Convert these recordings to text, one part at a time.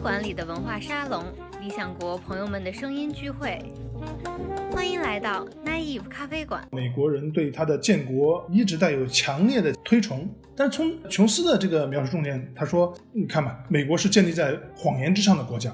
馆里的文化沙龙，理想国朋友们的声音聚会。欢迎来到 Naive 咖啡馆。美国人对他的建国一直带有强烈的推崇，但从琼斯的这个描述中间，他说：“你看吧，美国是建立在谎言之上的国家。”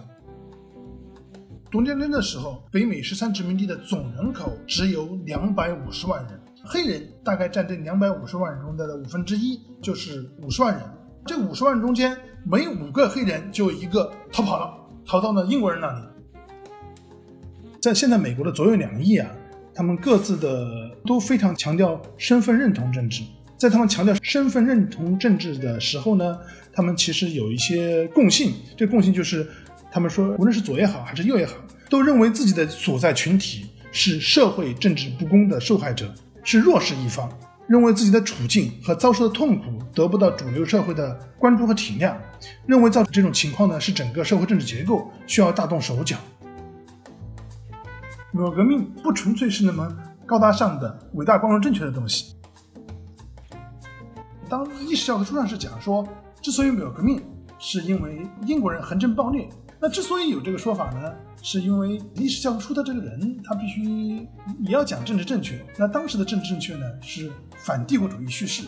独立战的时候，北美十三殖民地的总人口只有两百五十万人，黑人大概占这两百五十万人中的五分之一，就是五十万人。这五十万中间，每五个黑人就一个逃跑了，逃到了英国人那里。在现在美国的左右两翼啊，他们各自的都非常强调身份认同政治。在他们强调身份认同政治的时候呢，他们其实有一些共性。这共性就是。他们说，无论是左也好，还是右也好，都认为自己的所在群体是社会政治不公的受害者，是弱势一方，认为自己的处境和遭受的痛苦得不到主流社会的关注和体谅，认为造成这种情况呢，是整个社会政治结构需要大动手脚。美国革命不纯粹是那么高大上的、伟大、光荣、正确的东西。当历史教科书上是讲说，之所以美国革命，是因为英国人横征暴虐。那之所以有这个说法呢，是因为历史教科书的这个人，他必须也要讲政治正确。那当时的政治正确呢，是反帝国主义叙事。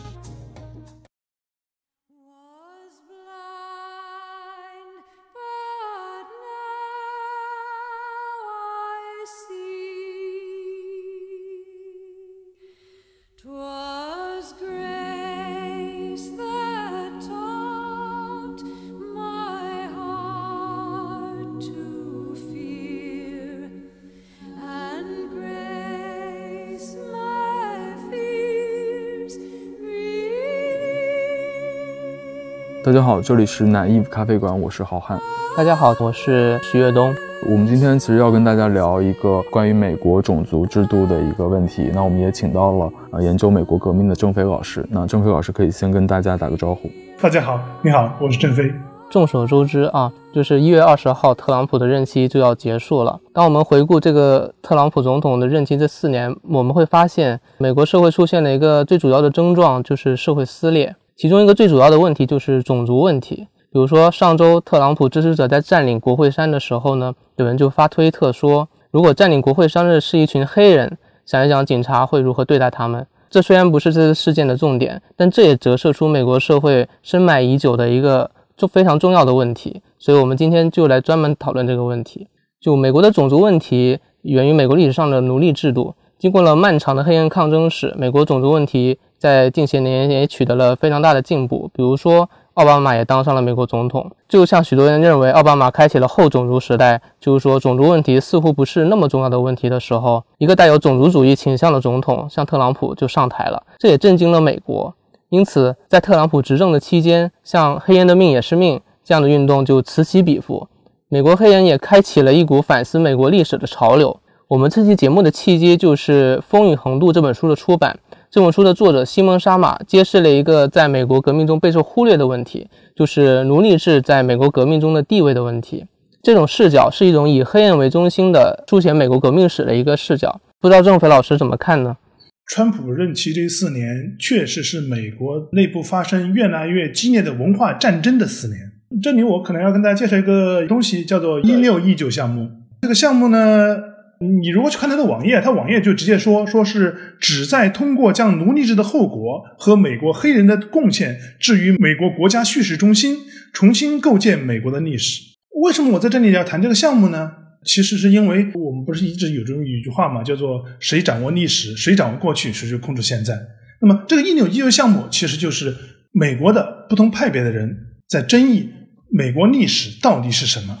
大家好，这里是奶 eve 咖啡馆，我是郝汉。大家好，我是徐跃东。我们今天其实要跟大家聊一个关于美国种族制度的一个问题。那我们也请到了呃研究美国革命的郑飞老师。那郑飞老师可以先跟大家打个招呼。大家好，你好，我是郑飞。众所周知啊，就是一月二十号，特朗普的任期就要结束了。当我们回顾这个特朗普总统的任期这四年，我们会发现美国社会出现了一个最主要的症状，就是社会撕裂。其中一个最主要的问题就是种族问题。比如说，上周特朗普支持者在占领国会山的时候呢，有人就发推特说，如果占领国会山的是一群黑人，想一想警察会如何对待他们。这虽然不是这次事件的重点，但这也折射出美国社会深埋已久的一个就非常重要的问题。所以，我们今天就来专门讨论这个问题。就美国的种族问题源于美国历史上的奴隶制度，经过了漫长的黑人抗争史，美国种族问题。在近些年也取得了非常大的进步，比如说奥巴马也当上了美国总统。就像许多人认为奥巴马开启了后种族时代，就是说种族问题似乎不是那么重要的问题的时候，一个带有种族主义倾向的总统像特朗普就上台了，这也震惊了美国。因此，在特朗普执政的期间，像“黑人的命也是命”这样的运动就此起彼伏，美国黑人也开启了一股反思美国历史的潮流。我们这期节目的契机就是《风雨横渡》这本书的出版。这本书的作者西蒙·沙马揭示了一个在美国革命中备受忽略的问题，就是奴隶制在美国革命中的地位的问题。这种视角是一种以黑人为中心的书写美国革命史的一个视角。不知道郑飞老师怎么看呢？川普任期这四年确实是美国内部发生越来越激烈的文化战争的四年。这里我可能要跟大家介绍一个东西，叫做“一六一九”项目。这个项目呢？你如果去看他的网页，他网页就直接说，说是旨在通过将奴隶制的后果和美国黑人的贡献置于美国国家叙事中心，重新构建美国的历史。为什么我在这里要谈这个项目呢？其实是因为我们不是一直有这么一句话嘛，叫做“谁掌握历史，谁掌握过去，谁就控制现在”。那么这个一扭一扭项目其实就是美国的不同派别的人在争议美国历史到底是什么。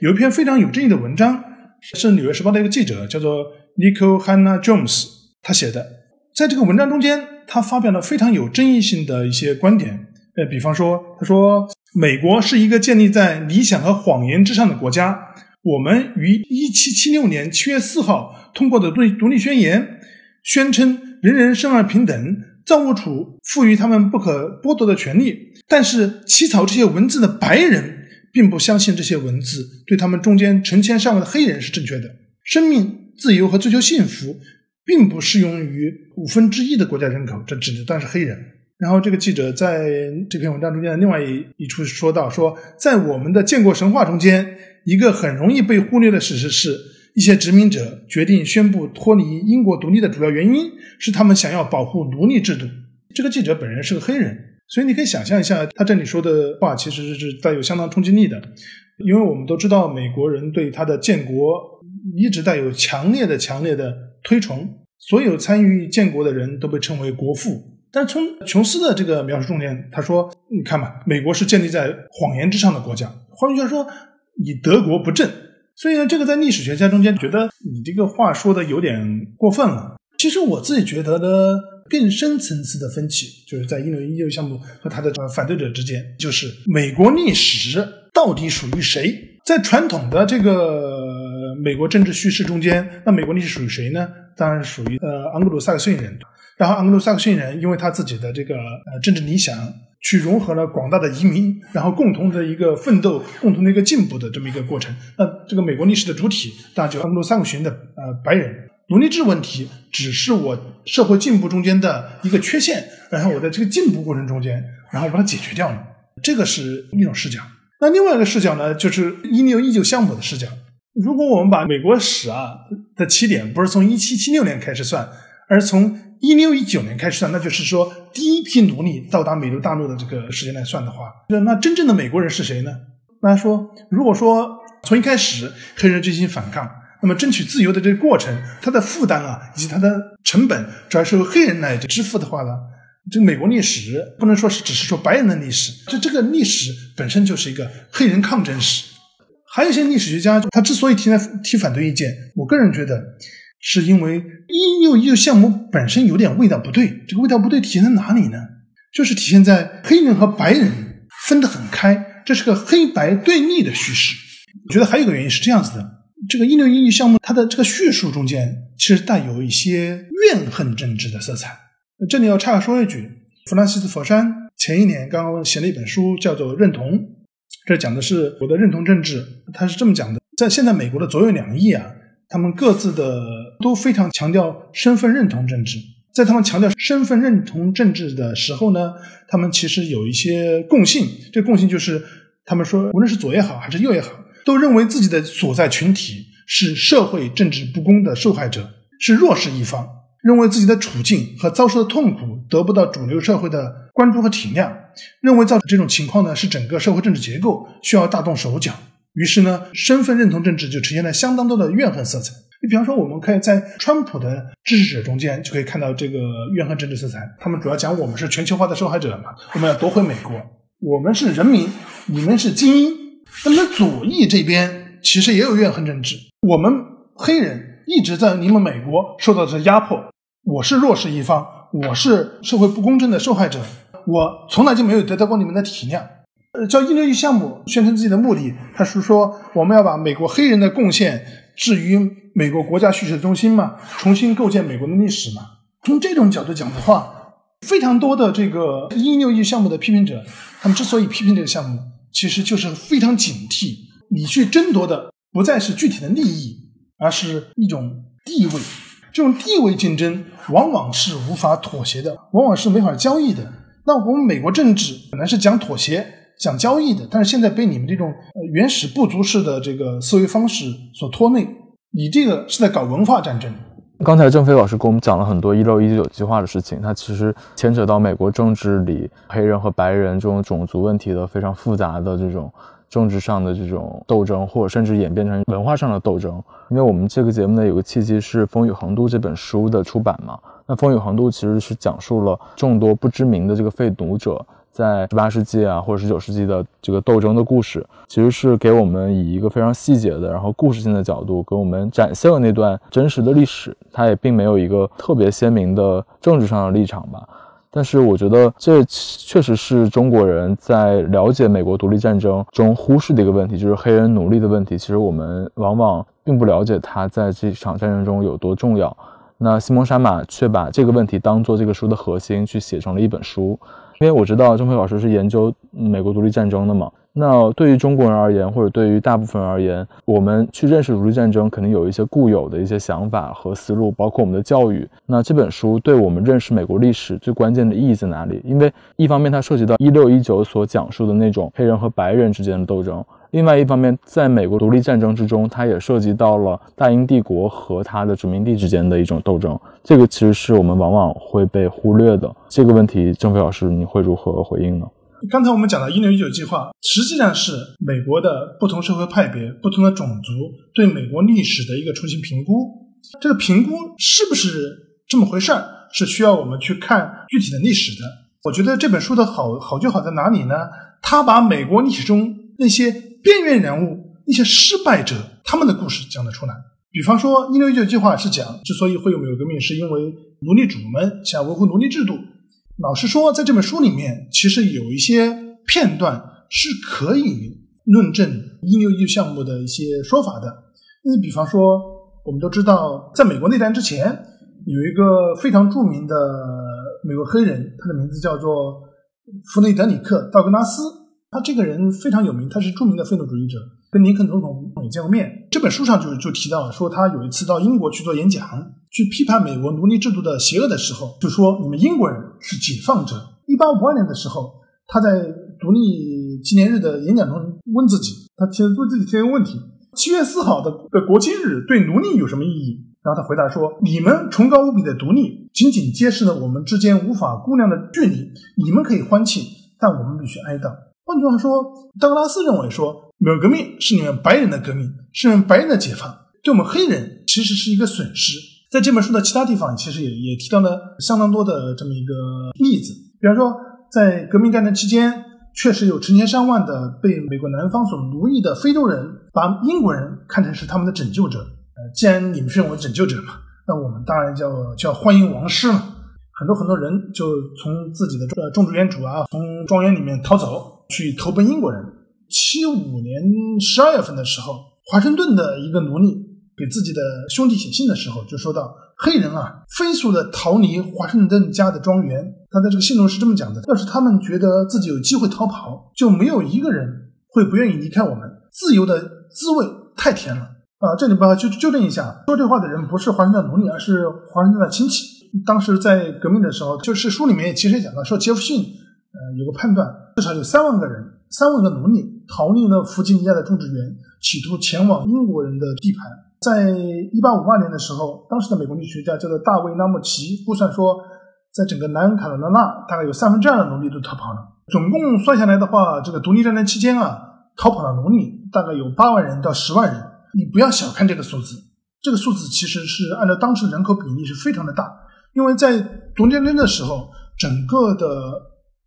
有一篇非常有争议的文章。是《纽约时报》的一个记者，叫做 Nico Hannah Jones，他写的。在这个文章中间，他发表了非常有争议性的一些观点。呃，比方说，他说美国是一个建立在理想和谎言之上的国家。我们于1776年7月4号通过的对独立宣言，宣称人人生而平等，造物主赋予他们不可剥夺的权利。但是起草这些文字的白人。并不相信这些文字对他们中间成千上万的黑人是正确的。生命、自由和追求幸福，并不适用于五分之一的国家人口，这指的当是黑人。然后这个记者在这篇文章中间的另外一一处说到，说在我们的建国神话中间，一个很容易被忽略的事实是，一些殖民者决定宣布脱离英国独立的主要原因是他们想要保护奴隶制度。这个记者本人是个黑人，所以你可以想象一下，他这里说的话其实是带有相当冲击力的，因为我们都知道美国人对他的建国一直带有强烈的、强烈的推崇，所有参与建国的人都被称为国父。但从琼斯的这个描述中间，他说：“你看吧，美国是建立在谎言之上的国家。换句话说，你德国不正。所以呢，这个在历史学家中间觉得你这个话说的有点过分了。其实我自己觉得呢，更深层次的分歧就是在一六一六项目和他的反对者之间，就是美国历史到底属于谁？在传统的这个美国政治叙事中间，那美国历史属于谁呢？当然属于呃盎格鲁撒克逊人。”然后，盎格鲁撒克逊人因为他自己的这个呃政治理想，去融合了广大的移民，然后共同的一个奋斗，共同的一个进步的这么一个过程。那这个美国历史的主体，当然就盎格鲁撒克逊的呃白人。奴隶制问题只是我社会进步中间的一个缺陷，然后我在这个进步过程中间，然后我把它解决掉了。这个是一种视角。那另外一个视角呢，就是一六一九项目的视角。如果我们把美国史啊的起点不是从一七七六年开始算，而从一六一九年开始算，那就是说第一批奴隶到达美洲大陆的这个时间来算的话，那真正的美国人是谁呢？大家说，如果说从一开始黑人进行反抗，那么争取自由的这个过程，它的负担啊，以及它的成本，主要是由黑人来支付的话呢，这美国历史不能说是只是说白人的历史，这这个历史本身就是一个黑人抗争史。还有一些历史学家，他之所以提来提反对意见，我个人觉得。是因为一六一六项目本身有点味道不对，这个味道不对体现在哪里呢？就是体现在黑人和白人分得很开，这是个黑白对立的叙事。我觉得还有个原因是这样子的：这个一六一六项目它的这个叙述中间其实带有一些怨恨政治的色彩。这里要插说一句，弗兰西斯·佛山前一年刚刚写了一本书，叫做《认同》，这讲的是我的认同政治。他是这么讲的：在现在美国的左右两翼啊。他们各自的都非常强调身份认同政治，在他们强调身份认同政治的时候呢，他们其实有一些共性。这共性就是，他们说，无论是左也好，还是右也好，都认为自己的所在群体是社会政治不公的受害者，是弱势一方，认为自己的处境和遭受的痛苦得不到主流社会的关注和体谅，认为造成这种情况呢，是整个社会政治结构需要大动手脚。于是呢，身份认同政治就呈现了相当多的怨恨色彩。你比方说，我们可以在川普的支持者中间就可以看到这个怨恨政治色彩。他们主要讲我们是全球化的受害者嘛，我们要夺回美国，我们是人民，你们是精英。那么左翼这边其实也有怨恨政治，我们黑人一直在你们美国受到的压迫，我是弱势一方，我是社会不公正的受害者，我从来就没有得到过你们的体谅。呃，叫一六一项目宣称自己的目的，他是说我们要把美国黑人的贡献置于美国国家叙事的中心嘛，重新构建美国的历史嘛。从这种角度讲的话，非常多的这个一六一项目的批评者，他们之所以批评这个项目，其实就是非常警惕你去争夺的不再是具体的利益，而是一种地位。这种地位竞争往往是无法妥协的，往往是没法交易的。那我们美国政治本来是讲妥协。讲交易的，但是现在被你们这种原始部族式的这个思维方式所拖累，你这个是在搞文化战争。刚才郑飞老师给我们讲了很多一六一九计划的事情，它其实牵扯到美国政治里黑人和白人这种种族问题的非常复杂的这种政治上的这种斗争，或者甚至演变成文化上的斗争。因为我们这个节目呢有个契机是《风雨横渡》这本书的出版嘛，那《风雨横渡》其实是讲述了众多不知名的这个废奴者。在十八世纪啊，或者十九世纪的这个斗争的故事，其实是给我们以一个非常细节的，然后故事性的角度，给我们展现了那段真实的历史。它也并没有一个特别鲜明的政治上的立场吧。但是我觉得这确实是中国人在了解美国独立战争中忽视的一个问题，就是黑人奴隶的问题。其实我们往往并不了解他在这场战争中有多重要。那西蒙·沙马却把这个问题当做这个书的核心去写成了一本书。因为我知道郑辉老师是研究美国独立战争的嘛，那对于中国人而言，或者对于大部分人而言，我们去认识独立战争，肯定有一些固有的一些想法和思路，包括我们的教育。那这本书对我们认识美国历史最关键的意义在哪里？因为一方面它涉及到一六一九所讲述的那种黑人和白人之间的斗争，另外一方面，在美国独立战争之中，它也涉及到了大英帝国和它的殖民地之间的一种斗争。这个其实是我们往往会被忽略的。这个问题，郑飞老师，你会如何回应呢？刚才我们讲的“一六一九计划”，实际上是美国的不同社会派别、不同的种族对美国历史的一个重新评估。这个评估是不是这么回事儿，是需要我们去看具体的历史的。我觉得这本书的好好就好在哪里呢？他把美国历史中那些边缘人物、那些失败者他们的故事讲了出来。比方说，“一六一九计划”是讲，之所以会有美国革命，是因为奴隶主们想维护奴隶制度。老实说，在这本书里面，其实有一些片段是可以论证一六一项目的一些说法的。你比方说，我们都知道，在美国内战之前，有一个非常著名的美国黑人，他的名字叫做弗雷德里克·道格拉斯。他这个人非常有名，他是著名的废奴主义者，跟林肯总统也见过面。这本书上就就提到了说，他有一次到英国去做演讲。去批判美国奴隶制度的邪恶的时候，就说你们英国人是解放者。一八五二年的时候，他在独立纪念日的演讲中问自己，他提问自己提一个问题：七月四号的的国庆日对奴隶有什么意义？然后他回答说：你们崇高无比的独立，仅仅揭示了我们之间无法估量的距离。你们可以欢庆，但我们必须哀悼。换句话说，道格拉斯认为说，美国革命是你们白人的革命，是你们白人的解放，对我们黑人其实是一个损失。在这本书的其他地方，其实也也提到了相当多的这么一个例子。比方说，在革命战争期间，确实有成千上万的被美国南方所奴役的非洲人，把英国人看成是他们的拯救者。呃，既然你们是我拯救者嘛，那我们当然叫叫欢迎王师嘛。很多很多人就从自己的种植园主啊，从庄园里面逃走，去投奔英国人。七五年十二月份的时候，华盛顿的一个奴隶。给自己的兄弟写信的时候，就说到黑人啊，飞速的逃离华盛顿家的庄园。他在这个信中是这么讲的：要是他们觉得自己有机会逃跑，就没有一个人会不愿意离开我们。自由的滋味太甜了啊！这里边就纠正一下，说这话的人不是华盛顿奴隶，而是华盛顿的亲戚。当时在革命的时候，就是书里面其实也讲到，说杰弗逊呃有个判断，至少有三万个人，三万个奴隶逃离了弗吉尼亚的种植园，企图前往英国人的地盘。在一八五二年的时候，当时的美国历史学家叫做大卫·拉莫奇估算说，在整个南卡罗来纳，大概有三分之二的奴隶都逃跑了。总共算下来的话，这个独立战争期间啊，逃跑的奴隶大概有八万人到十万人。你不要小看这个数字，这个数字其实是按照当时人口比例是非常的大。因为在独立战争的时候，整个的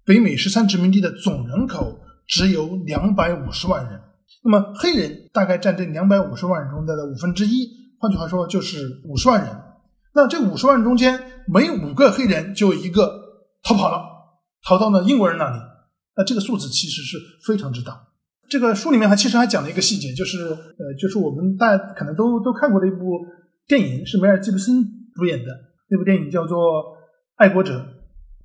北美十三殖民地的总人口只有两百五十万人。那么黑人大概占这两百五十万人中的五分之一，换句话说就是五十万人。那这五十万中间，每五个黑人就一个逃跑了，逃到了英国人那里。那这个数字其实是非常之大。这个书里面还其实还讲了一个细节，就是呃，就是我们大家可能都都看过的一部电影，是梅尔吉布森主演的那部电影叫做《爱国者》。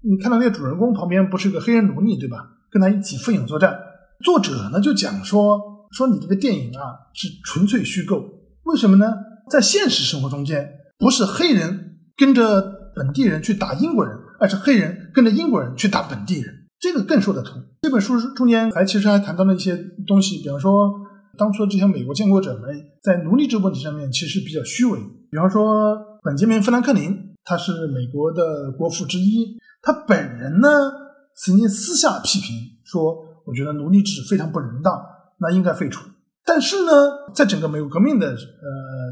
你看到那个主人公旁边不是个黑人奴隶对吧？跟他一起奋勇作战。作者呢就讲说。说你这个电影啊是纯粹虚构，为什么呢？在现实生活中间，不是黑人跟着本地人去打英国人，而是黑人跟着英国人去打本地人，这个更说得通。这本书中间还其实还谈到了一些东西，比方说当初的这些美国建国者们在奴隶制问题上面其实比较虚伪。比方说本杰明·富兰克林，他是美国的国父之一，他本人呢曾经私下批评说，我觉得奴隶制非常不人道。那应该废除，但是呢，在整个美国革命的呃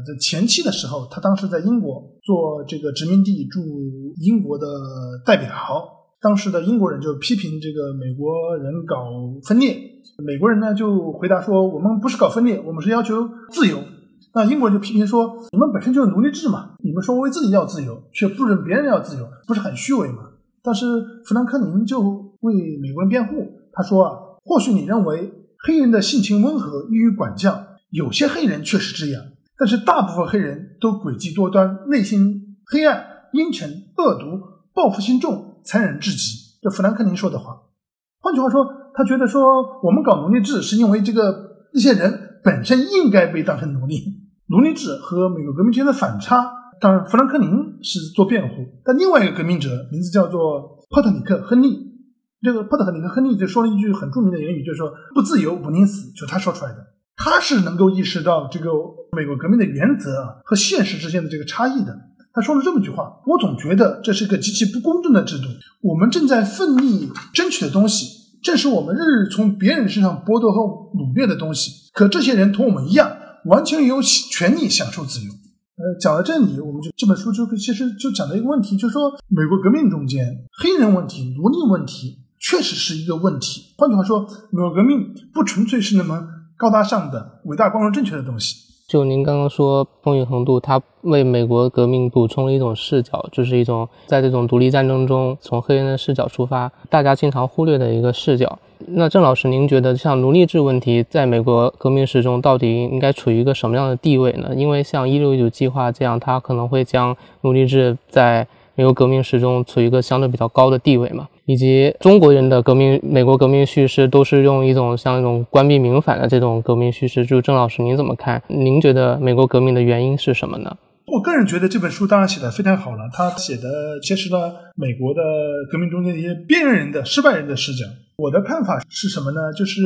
的前期的时候，他当时在英国做这个殖民地驻英国的代表，当时的英国人就批评这个美国人搞分裂，美国人呢就回答说，我们不是搞分裂，我们是要求自由。那英国人就批评说，你们本身就是奴隶制嘛，你们说为自己要自由，却不准别人要自由，不是很虚伪吗？但是富兰克林就为美国人辩护，他说啊，或许你认为。黑人的性情温和，易于管教，有些黑人确实这样，但是大部分黑人都诡计多端，内心黑暗、阴沉、恶毒，报复心重，残忍至极。这富兰克林说的话。换句话说，他觉得说我们搞奴隶制是因为这个这些人本身应该被当成奴隶。奴隶制和美国革命之间的反差，当然富兰克林是做辩护，但另外一个革命者名字叫做波特里克·亨利，这个波特里克·亨利就说了一句很著名的言语，就是说不自由不宁死，就他说出来的。他是能够意识到这个美国革命的原则和现实之间的这个差异的。他说了这么一句话：“我总觉得这是一个极其不公正的制度。我们正在奋力争取的东西，正是我们日日从别人身上剥夺和掳掠的东西。可这些人同我们一样，完全有权利享受自由。”呃，讲到这里，我们就这本书就其实就讲到一个问题，就是说美国革命中间黑人问题、奴隶问题确实是一个问题。换句话说，美国革命不纯粹是那么高大上的、伟大、光荣、正确的东西。就您刚刚说，风雨横渡，它为美国革命补充了一种视角，就是一种在这种独立战争中从黑人的视角出发，大家经常忽略的一个视角。那郑老师，您觉得像奴隶制问题在美国革命史中到底应该处于一个什么样的地位呢？因为像一六一九计划这样，它可能会将奴隶制在美国革命史中处于一个相对比较高的地位嘛。以及中国人的革命，美国革命叙事都是用一种像一种官逼民反的这种革命叙事。就郑老师，您怎么看？您觉得美国革命的原因是什么呢？我个人觉得这本书当然写的非常好了，他写的揭示了美国的革命中间一些边缘人的失败人的视角。我的看法是什么呢？就是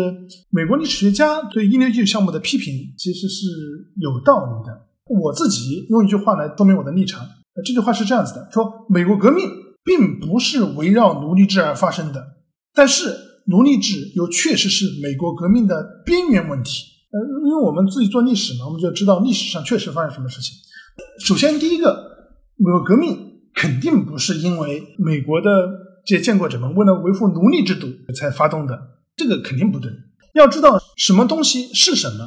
美国历史学家对一六一九项目的批评其实是有道理的。我自己用一句话来说明我的立场，这句话是这样子的：说美国革命。并不是围绕奴隶制而发生的，但是奴隶制又确实是美国革命的边缘问题。呃，因为我们自己做历史嘛，我们就知道历史上确实发生什么事情。首先，第一个，美国革命肯定不是因为美国的这些建国者们为了维护奴隶制度才发动的，这个肯定不对。要知道什么东西是什么，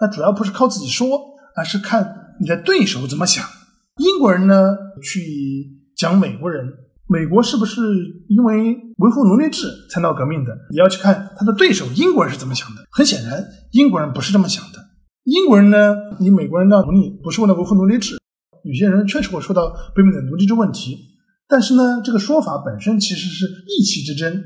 那主要不是靠自己说，而是看你的对手怎么想。英国人呢，去讲美国人。美国是不是因为维护奴隶制才闹革命的？也要去看他的对手英国人是怎么想的。很显然，英国人不是这么想的。英国人呢，你美国人闹独立不是为了维护奴隶制。有些人确实会说到北美的奴隶制问题，但是呢，这个说法本身其实是意气之争，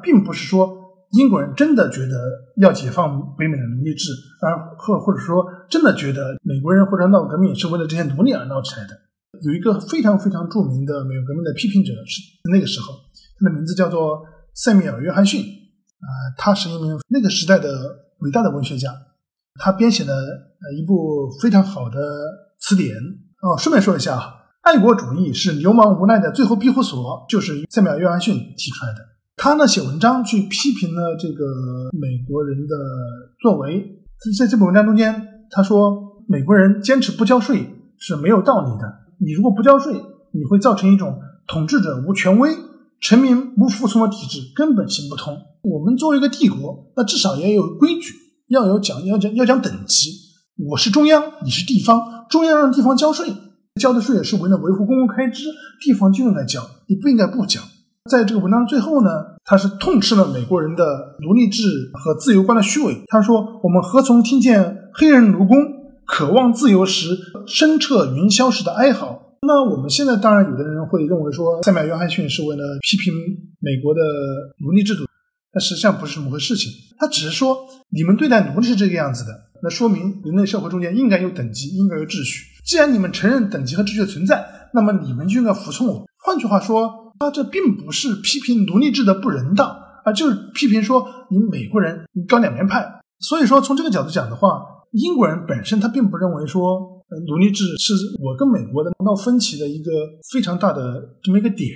并不是说英国人真的觉得要解放北美的奴隶制，而或或者说真的觉得美国人或者闹革命是为了这些奴隶而闹起来的。有一个非常非常著名的美国革命的批评者是那个时候，他的名字叫做塞缪尔·约翰逊啊，他是一名那个时代的伟大的文学家，他编写了呃一部非常好的词典哦。顺便说一下啊，爱国主义是流氓无奈的最后庇护所，就是塞缪尔·约翰逊提出来的。他呢写文章去批评了这个美国人的作为，在这本文章中间，他说美国人坚持不交税是没有道理的。你如果不交税，你会造成一种统治者无权威、臣民不服从的体制，根本行不通。我们作为一个帝国，那至少也有规矩，要有讲，要讲，要讲等级。我是中央，你是地方，中央让地方交税，交的税也是为了维护公共开支，地方就应该交，你不应该不交。在这个文章最后呢，他是痛斥了美国人的奴隶制和自由观的虚伪。他说：“我们何从听见黑人奴工？”渴望自由时，声彻云霄时的哀嚎。那我们现在当然有的人会认为说，塞缪尔·约翰逊是为了批评美国的奴隶制度，但实际上不是这么回事。情他只是说，你们对待奴隶是这个样子的，那说明人类社会中间应该有等级，应该有秩序。既然你们承认等级和秩序的存在，那么你们就应该服从我。换句话说，他这并不是批评奴隶制的不人道，而就是批评说你美国人你搞两面派。所以说，从这个角度讲的话。英国人本身他并不认为说，奴隶制是我跟美国的闹分歧的一个非常大的这么一个点。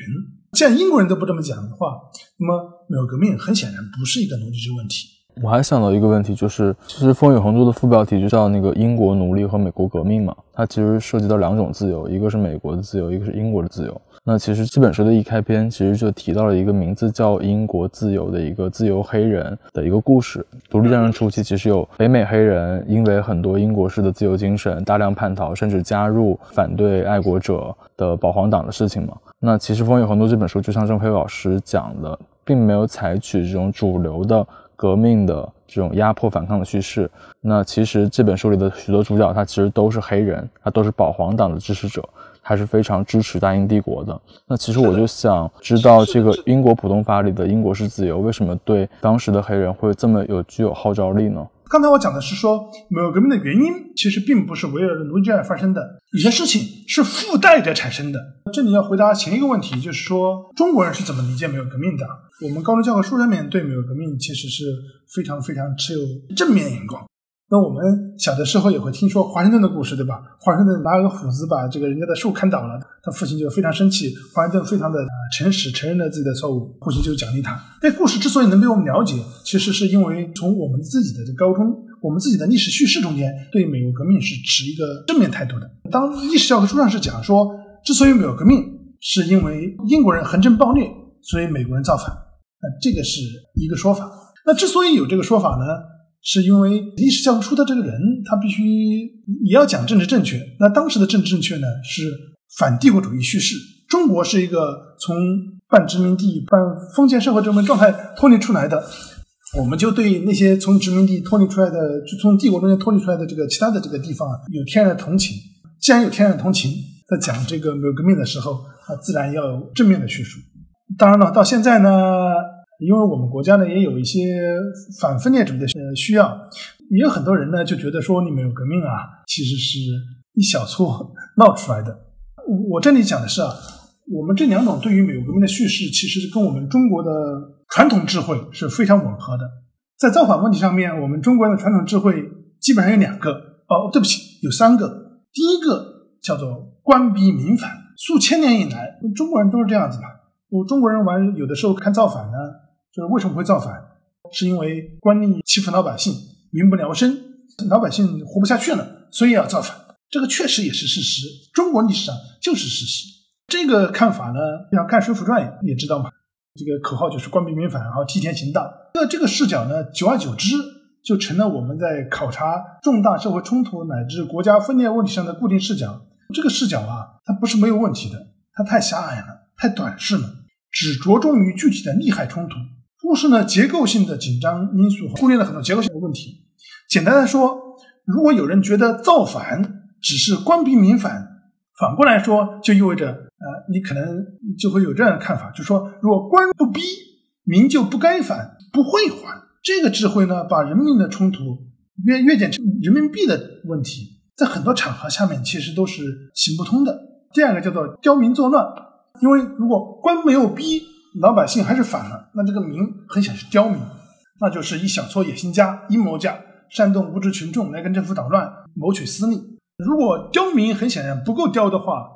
既然英国人都不这么讲的话，那么美国革命很显然不是一个奴隶制问题。我还想到一个问题，就是其实《风雨横渡》的副标题就叫那个英国奴隶和美国革命嘛，它其实涉及到两种自由，一个是美国的自由，一个是英国的自由。那其实这本书的一开篇其实就提到了一个名字叫英国自由的一个自由黑人的一个故事。独立战争初期，其实有北美黑人因为很多英国式的自由精神，大量叛逃，甚至加入反对爱国者的保皇党的事情嘛。那其实《风雨横渡》这本书就像郑飞老师讲的。并没有采取这种主流的革命的这种压迫反抗的叙事。那其实这本书里的许多主角，他其实都是黑人，他都是保皇党的支持者，他是非常支持大英帝国的。那其实我就想知道，这个英国普通法里的“英国式自由”为什么对当时的黑人会这么有具有号召力呢？刚才我讲的是说，美国革命的原因其实并不是围绕着奴隶制而发生的，有些事情是附带着产生的。这里要回答前一个问题，就是说中国人是怎么理解美国革命的？我们高中教科书上面对美国革命其实是非常非常持有正面眼光。那我们小的时候也会听说华盛顿的故事，对吧？华盛顿拿个斧子把这个人家的树砍倒了，他父亲就非常生气。华盛顿非常的诚实，承认了自己的错误，父亲就奖励他。这故事之所以能被我们了解，其实是因为从我们自己的这高中，我们自己的历史叙事中间，对美国革命是持一个正面态度的。当历史教科书上是讲说，之所以美国革命是因为英国人横征暴虐，所以美国人造反，那这个是一个说法。那之所以有这个说法呢？是因为历史教科书的这个人，他必须也要讲政治正确。那当时的政治正确呢，是反帝国主义叙事。中国是一个从半殖民地、半封建社会这么状态脱离出来的，我们就对那些从殖民地脱离出来的、就从帝国中间脱离出来的这个其他的这个地方啊有天然的同情。既然有天然的同情，在讲这个美国革命的时候，他，自然要有正面的叙述。当然了，到现在呢。因为我们国家呢也有一些反分裂主义的呃需要，也有很多人呢就觉得说你们有革命啊，其实是一小撮闹出来的。我这里讲的是啊，我们这两种对于美国革命的叙事，其实是跟我们中国的传统智慧是非常吻合的。在造反问题上面，我们中国人的传统智慧基本上有两个哦，对不起，有三个。第一个叫做官逼民反，数千年以来，中国人都是这样子嘛。我中国人玩有的时候看造反呢。就是为什么会造反？是因为官吏欺负老百姓，民不聊生，老百姓活不下去了，所以要造反。这个确实也是事实，中国历史上就是事实。这个看法呢，要看《水浒传》也知道嘛。这个口号就是官逼民反，然后替天行道。那这个视角呢，久而久之就成了我们在考察重大社会冲突乃至国家分裂问题上的固定视角。这个视角啊，它不是没有问题的，它太狭隘了，太短视了，只着重于具体的利害冲突。忽视呢结构性的紧张因素，忽略了很多结构性的问题。简单的说，如果有人觉得造反只是官逼民反，反过来说就意味着，呃，你可能就会有这样的看法，就是说，如果官不逼，民就不该反，不会还。这个智慧呢，把人民的冲突约约减成人民币的问题，在很多场合下面其实都是行不通的。第二个叫做刁民作乱，因为如果官没有逼。老百姓还是反了，那这个民很显是刁民，那就是一小撮野心家、阴谋家煽动无知群众来跟政府捣乱，谋取私利。如果刁民很显然不够刁的话，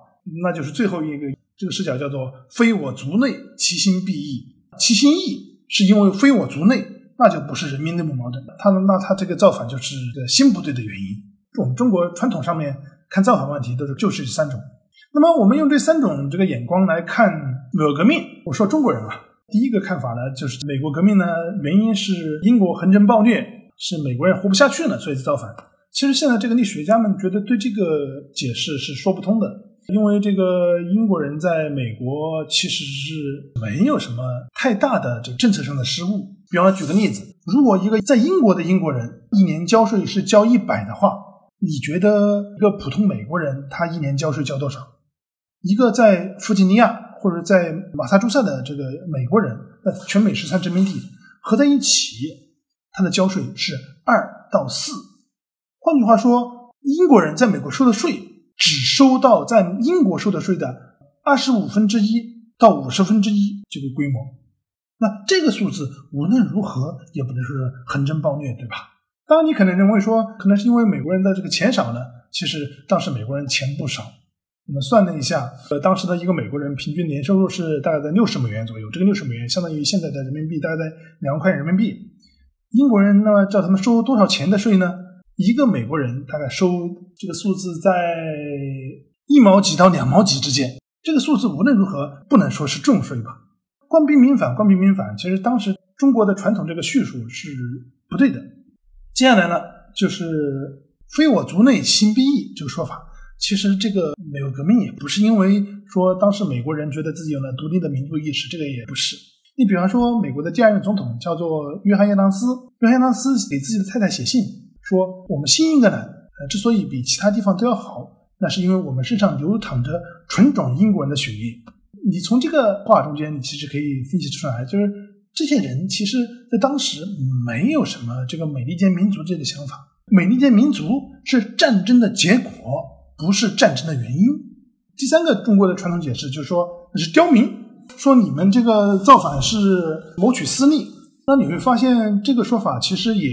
那就是最后一个这个视角叫做“非我族内，其心必异”。其心异是因为非我族内，那就不是人民内部矛盾。他那他这个造反就是心不对的原因。我们中国传统上面看造反问题都是就是三种。那么我们用这三种这个眼光来看美国革命，我说中国人啊，第一个看法呢，就是美国革命呢原因是英国横征暴虐，是美国人活不下去了，所以造反。其实现在这个历史学家们觉得对这个解释是说不通的，因为这个英国人在美国其实是没有什么太大的这个政策上的失误。比方说举个例子，如果一个在英国的英国人一年交税是交一百的话，你觉得一个普通美国人他一年交税交多少？一个在弗吉尼亚或者在马萨诸塞的这个美国人，那全美十三殖民地合在一起，他的交税是二到四。换句话说，英国人在美国收的税只收到在英国收的税的二十五分之一到五十分之一这个规模。那这个数字无论如何也不能说是横征暴虐，对吧？当然，你可能认为说，可能是因为美国人的这个钱少呢。其实当时美国人钱不少。我们算了一下，呃，当时的一个美国人平均年收入是大概在六十美元左右，这个六十美元相当于现在的人民币大概在两万块人民币。英国人呢，叫他们收多少钱的税呢？一个美国人大概收这个数字在一毛几到两毛几之间。这个数字无论如何不能说是重税吧？官逼民反，官逼民反，其实当时中国的传统这个叙述是不对的。接下来呢，就是非我族内，其心必异这个说法。其实这个美国革命也不是因为说当时美国人觉得自己有了独立的民族意识，这个也不是，你比方说，美国的第二任总统叫做约翰亚当斯，约翰亚当斯给自己的太太写信说：“我们新英格兰呃之所以比其他地方都要好，那是因为我们身上流淌着纯种英国人的血液。”你从这个话中间，你其实可以分析出来，就是这些人其实在当时没有什么这个美利坚民族这个想法。美利坚民族是战争的结果，不是战争的原因。第三个中国的传统解释就是说，那是刁民，说你们这个造反是谋取私利。那你会发现这个说法其实也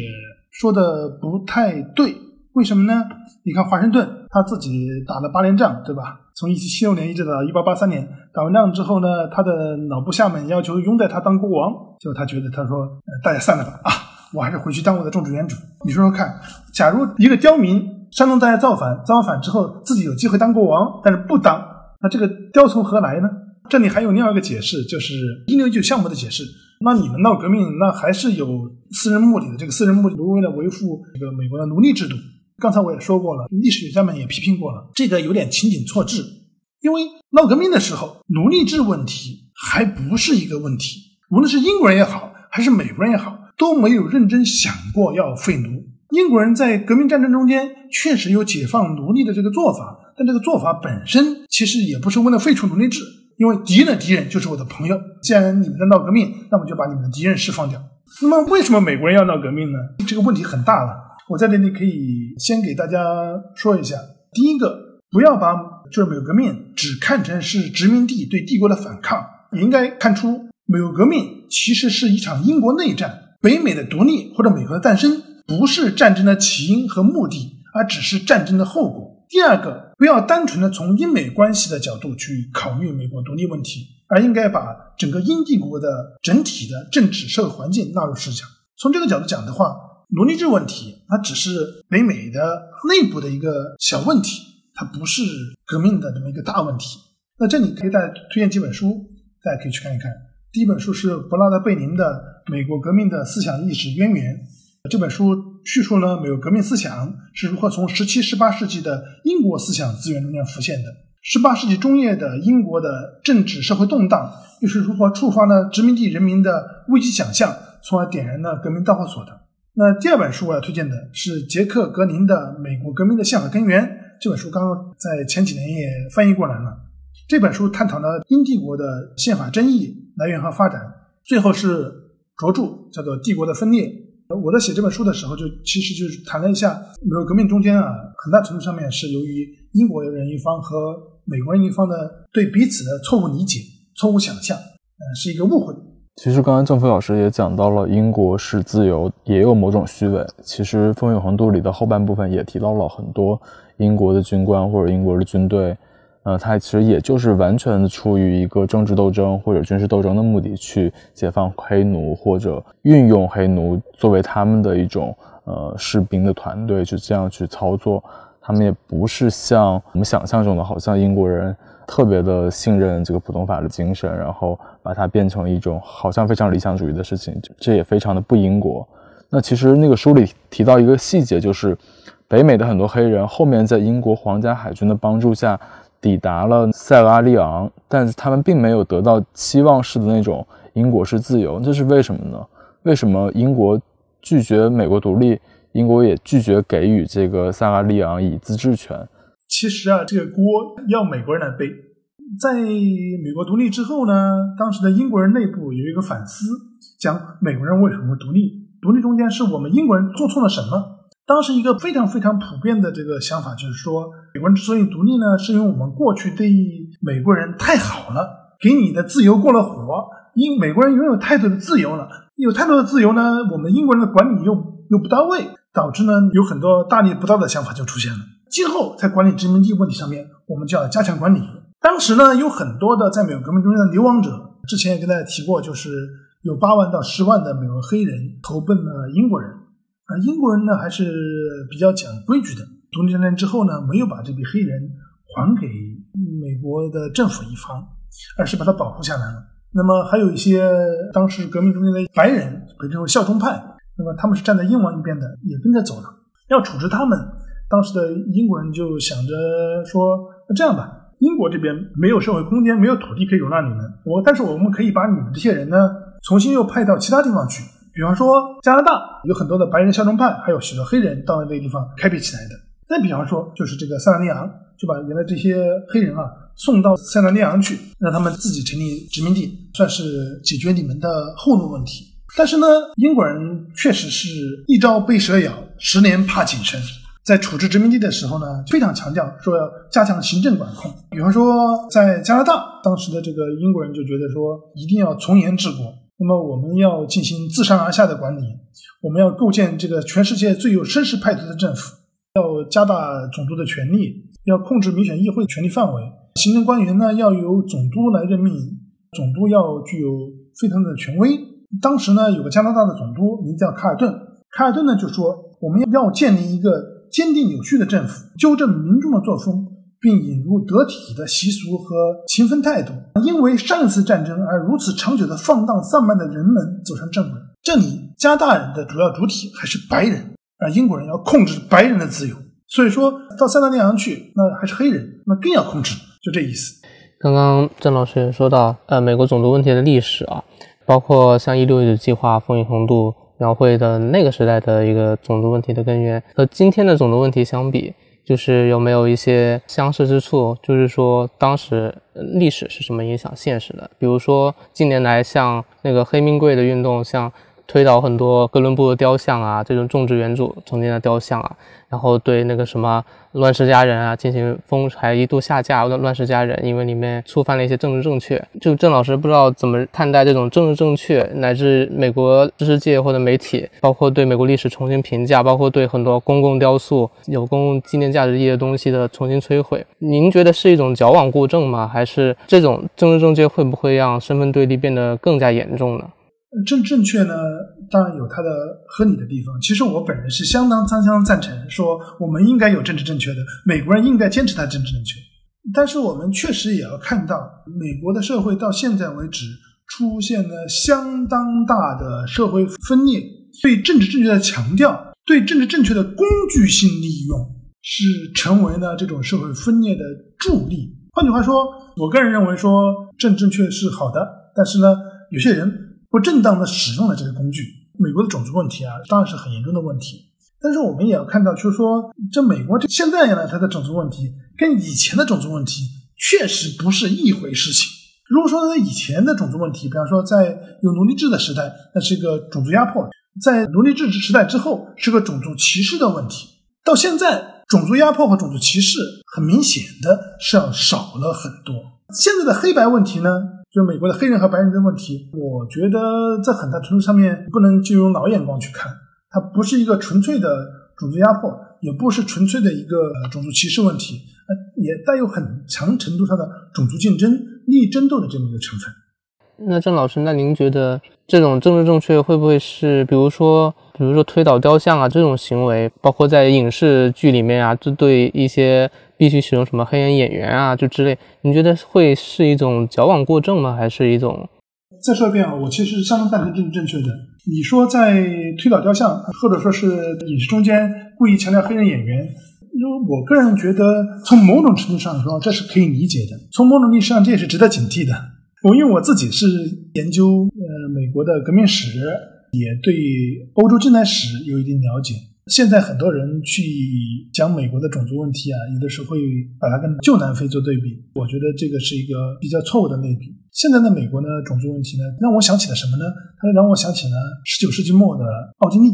说的不太对。为什么呢？你看华盛顿他自己打了八连仗，对吧？从一七七六年一直到一八八三年，打完仗之后呢，他的老部下们要求拥戴他当国王，就他觉得他说，大家散了吧，啊，我还是回去当我的种植园主。你说说看，假如一个刁民煽动大家造反，造完反之后自己有机会当国王，但是不当，那这个刁从何来呢？这里还有另外一个解释，就是一六一九项目的解释。那你们闹革命，那还是有私人目的的，这个私人目的为了维护这个美国的奴隶制度。刚才我也说过了，历史学家们也批评过了，这个有点情景错置。因为闹革命的时候，奴隶制问题还不是一个问题。无论是英国人也好，还是美国人也好，都没有认真想过要废奴。英国人在革命战争中间确实有解放奴隶的这个做法，但这个做法本身其实也不是为了废除奴隶制，因为敌人的敌人就是我的朋友。既然你们在闹革命，那么就把你们的敌人释放掉。那么为什么美国人要闹革命呢？这个问题很大了。我在这里可以先给大家说一下，第一个，不要把就是美国革命只看成是殖民地对帝国的反抗，你应该看出美国革命其实是一场英国内战，北美的独立或者美国的诞生不是战争的起因和目的，而只是战争的后果。第二个，不要单纯的从英美关系的角度去考虑美国独立问题，而应该把整个英帝国的整体的政治社会环境纳入视角。从这个角度讲的话。奴隶制问题，它只是北美的内部的一个小问题，它不是革命的这么一个大问题。那这里可以大家推荐几本书，大家可以去看一看。第一本书是伯拉德·贝宁的《美国革命的思想历史渊源》，这本书叙述了美国革命思想是如何从十七、十八世纪的英国思想资源中间浮现的，十八世纪中叶的英国的政治社会动荡又是如何触发了殖民地人民的危机想象，从而点燃了革命导火索的。那第二本书我要推荐的是杰克·格林的《美国革命的宪法根源》。这本书刚刚在前几年也翻译过来了。这本书探讨了英帝国的宪法争议来源和发展，最后是着著，叫做《帝国的分裂》。我在写这本书的时候，就其实就是谈了一下美国革命中间啊，很大程度上面是由于英国人一方和美国人一方的对彼此的错误理解、错误想象，呃，是一个误会。其实刚刚郑飞老师也讲到了，英国是自由，也有某种虚伪。其实《风雨横渡》里的后半部分也提到了很多英国的军官或者英国的军队，呃，他其实也就是完全出于一个政治斗争或者军事斗争的目的去解放黑奴，或者运用黑奴作为他们的一种呃士兵的团队，就这样去操作。他们也不是像我们想象中的，好像英国人。特别的信任这个普通法的精神，然后把它变成一种好像非常理想主义的事情，这也非常的不英国。那其实那个书里提到一个细节，就是北美的很多黑人后面在英国皇家海军的帮助下抵达了塞拉利昂，但是他们并没有得到期望式的那种英国式自由，这是为什么呢？为什么英国拒绝美国独立，英国也拒绝给予这个塞拉利昂以自治权？其实啊，这个锅要美国人来背。在美国独立之后呢，当时的英国人内部有一个反思，讲美国人为什么独立？独立中间是我们英国人做错了什么？当时一个非常非常普遍的这个想法就是说，美国人之所以独立呢，是因为我们过去对美国人太好了，给你的自由过了火，因美国人拥有太多的自由了，有太多的自由呢，我们英国人的管理又又不到位，导致呢有很多大逆不道的想法就出现了。今后在管理殖民地问题上面，我们就要加强管理。当时呢，有很多的在美国革命中间的流亡者，之前也跟大家提过，就是有八万到十万的美国黑人投奔了英国人。而英国人呢，还是比较讲规矩的。独立战争之后呢，没有把这批黑人还给美国的政府一方，而是把他保护下来了。那么还有一些当时革命中间的白人，被称为效忠派，那么他们是站在英王一边的，也跟着走了。要处置他们。当时的英国人就想着说：“那这样吧，英国这边没有社会空间，没有土地可以容纳你们。我，但是我们可以把你们这些人呢重新又派到其他地方去。比方说加拿大有很多的白人效忠派，还有许多黑人到那个地方开辟起来的。再比方说就是这个塞拉利昂，就把原来这些黑人啊送到塞拉利昂去，让他们自己成立殖民地，算是解决你们的后路问题。但是呢，英国人确实是一朝被蛇咬，十年怕井绳。在处置殖民地的时候呢，非常强调说要加强行政管控。比方说，在加拿大，当时的这个英国人就觉得说，一定要从严治国。那么，我们要进行自上而下的管理，我们要构建这个全世界最有绅士派头的政府，要加大总督的权力，要控制民选议会的权力范围。行政官员呢，要由总督来任命，总督要具有非常的权威。当时呢，有个加拿大的总督，名字叫卡尔顿。卡尔顿呢就说，我们要建立一个。坚定有序的政府，纠正民众的作风，并引入得体的习俗和勤奋态度。因为上一次战争而如此长久的放荡散漫的人们走上正轨。这里加大人的主要主体还是白人，而英国人要控制白人的自由。所以说到塞纳利昂去，那还是黑人，那更要控制，就这意思。刚刚郑老师也说到，呃，美国种族问题的历史啊，包括像一六九计划、风雨红度。描绘的那个时代的一个种族问题的根源和今天的种族问题相比，就是有没有一些相似之处？就是说，当时历史是什么影响现实的？比如说，近年来像那个黑命贵的运动，像。推倒很多哥伦布的雕像啊，这种种植园主曾经的雕像啊，然后对那个什么乱世佳人啊进行封，还一度下架乱乱世佳人，因为里面触犯了一些政治正确。就郑老师不知道怎么看待这种政治正确，乃至美国知识界或者媒体，包括对美国历史重新评价，包括对很多公共雕塑有公共纪念价值意义的东西的重新摧毁。您觉得是一种矫枉过正吗？还是这种政治正确会不会让身份对立变得更加严重呢？正正确呢，当然有它的合理的地方。其实我本人是相当相当赞成说，我们应该有政治正确的，美国人应该坚持他政治正确。但是我们确实也要看到，美国的社会到现在为止出现了相当大的社会分裂，对政治正确的强调，对政治正确的工具性利用，是成为了这种社会分裂的助力。换句话说，我个人认为说政治正确是好的，但是呢，有些人。不正当的使用了这个工具，美国的种族问题啊，当然是很严重的问题。但是我们也要看到，就是说，这美国这现在呢，它的种族问题跟以前的种族问题确实不是一回事情。如果说在以前的种族问题，比方说在有奴隶制的时代，那是一个种族压迫；在奴隶制时代之后，是个种族歧视的问题。到现在，种族压迫和种族歧视很明显的是要少了很多。现在的黑白问题呢？就美国的黑人和白人的问题，我觉得在很大程度上面不能就用老眼光去看，它不是一个纯粹的种族压迫，也不是纯粹的一个种族歧视问题，呃，也带有很强程度上的种族竞争、利益争斗的这么一个成分。那郑老师，那您觉得这种政治正确会不会是，比如说，比如说推倒雕像啊这种行为，包括在影视剧里面啊，针对一些。必须使用什么黑人演员啊，就之类，你觉得会是一种矫枉过正吗？还是一种？再说一遍啊，我其实相当赞成政治正确的。你说在推倒雕像，或者说是影视中间故意强调黑人演员，因为我个人觉得，从某种程度上说，这是可以理解的。从某种意义上，这也是值得警惕的。我因为我自己是研究呃美国的革命史，也对欧洲近代史有一定了解。现在很多人去讲美国的种族问题啊，有的时候会把它跟旧南非做对比，我觉得这个是一个比较错误的类比。现在的美国呢，种族问题呢，让我想起了什么呢？它让我想起了十九世纪末的奥地利。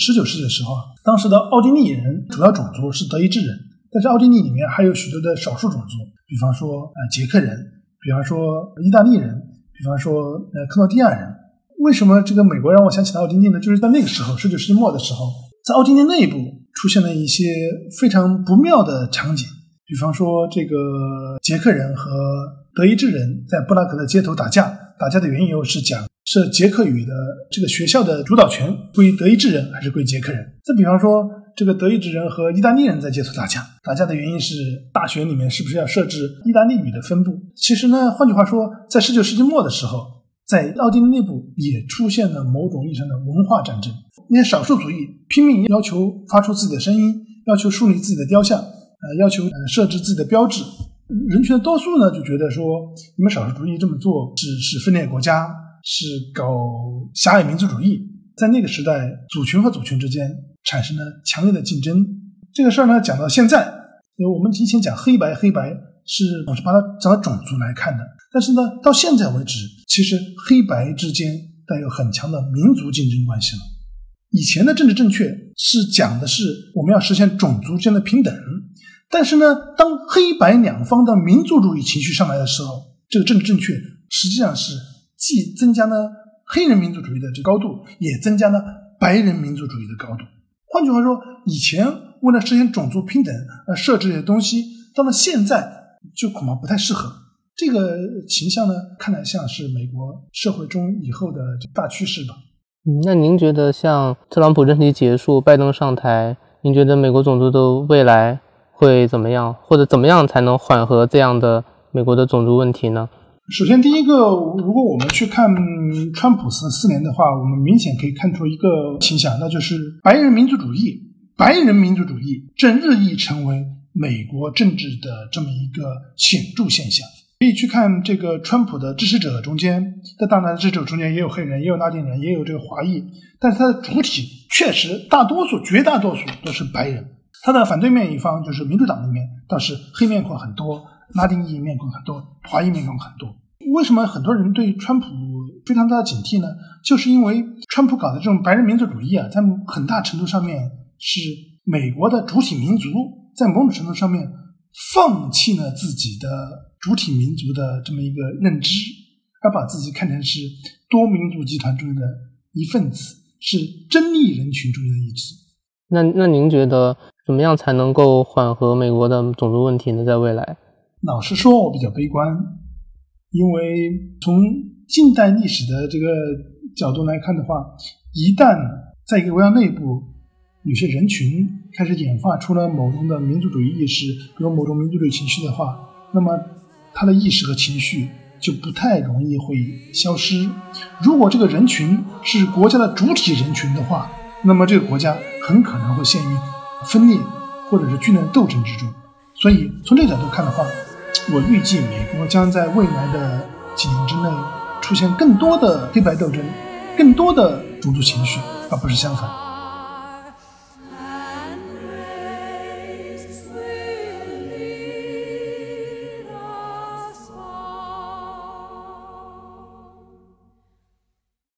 十九世纪的时候啊，当时的奥地利人主要种族是德意志人，但是奥地利里面还有许多的少数种族，比方说呃捷克人，比方说意大利人，比方说呃克罗地亚人。为什么这个美国让我想起了奥地利呢？就是在那个时候，十九世纪末的时候。在奥地利内部出现了一些非常不妙的场景，比方说，这个捷克人和德意志人在布拉格的街头打架，打架的缘由是讲是捷克语的这个学校的主导权归德意志人还是归捷克人。再比方说，这个德意志人和意大利人在街头打架，打架的原因是大学里面是不是要设置意大利语的分部？其实呢，换句话说，在十九世纪末的时候。在奥地利内部也出现了某种意义上的文化战争，那些少数主义拼命要求发出自己的声音，要求树立自己的雕像，呃，要求呃设置自己的标志。人群的多数呢就觉得说，你们少数主义这么做是是分裂国家，是搞狭隘民族主义，在那个时代，族群和族群之间产生了强烈的竞争。这个事儿呢，讲到现在，因为我们以前讲黑白，黑白是总是把它讲到种族来看的，但是呢，到现在为止，其实黑白之间带有很强的民族竞争关系了。以前的政治正确是讲的是我们要实现种族间的平等，但是呢，当黑白两方的民族主义情绪上来的时候，这个政治正确实际上是既增加了黑人民族主义的这高度，也增加了白人民族主义的高度。换句话说，以前为了实现种族平等而设置的东西，到了现在就恐怕不太适合。这个倾向呢，看来像是美国社会中以后的大趋势吧。嗯，那您觉得像特朗普任期结束，拜登上台，您觉得美国种族的未来会怎么样，或者怎么样才能缓和这样的美国的种族问题呢？首先，第一个，如果我们去看川普四四年的话，我们明显可以看出一个倾向，那就是白人民族主义，白人民族主义正日益成为美国政治的这么一个显著现象。可以去看这个川普的支持者中间，在当然支持者中间也有黑人，也有拉丁人，也有这个华裔，但是它的主体确实大多数、绝大多数都是白人。他的反对面一方就是民主党那面倒是黑面孔很多，拉丁裔面孔很多，华裔面孔很多。为什么很多人对川普非常大的警惕呢？就是因为川普搞的这种白人民族主义啊，在很大程度上面是美国的主体民族在某种程度上面放弃了自己的。主体民族的这么一个认知，而把自己看成是多民族集团中的一份子，是真逆人群中的意志。那那您觉得怎么样才能够缓和美国的种族问题呢？在未来，老实说，我比较悲观，因为从近代历史的这个角度来看的话，一旦在一个国家内部有些人群开始演化出了某种的民族主义意识，有某种民族主义情绪的话，那么。他的意识和情绪就不太容易会消失。如果这个人群是国家的主体人群的话，那么这个国家很可能会陷于分裂或者是军人斗争之中。所以从这个角度看的话，我预计美国将在未来的几年之内出现更多的黑白斗争，更多的种族情绪，而不是相反。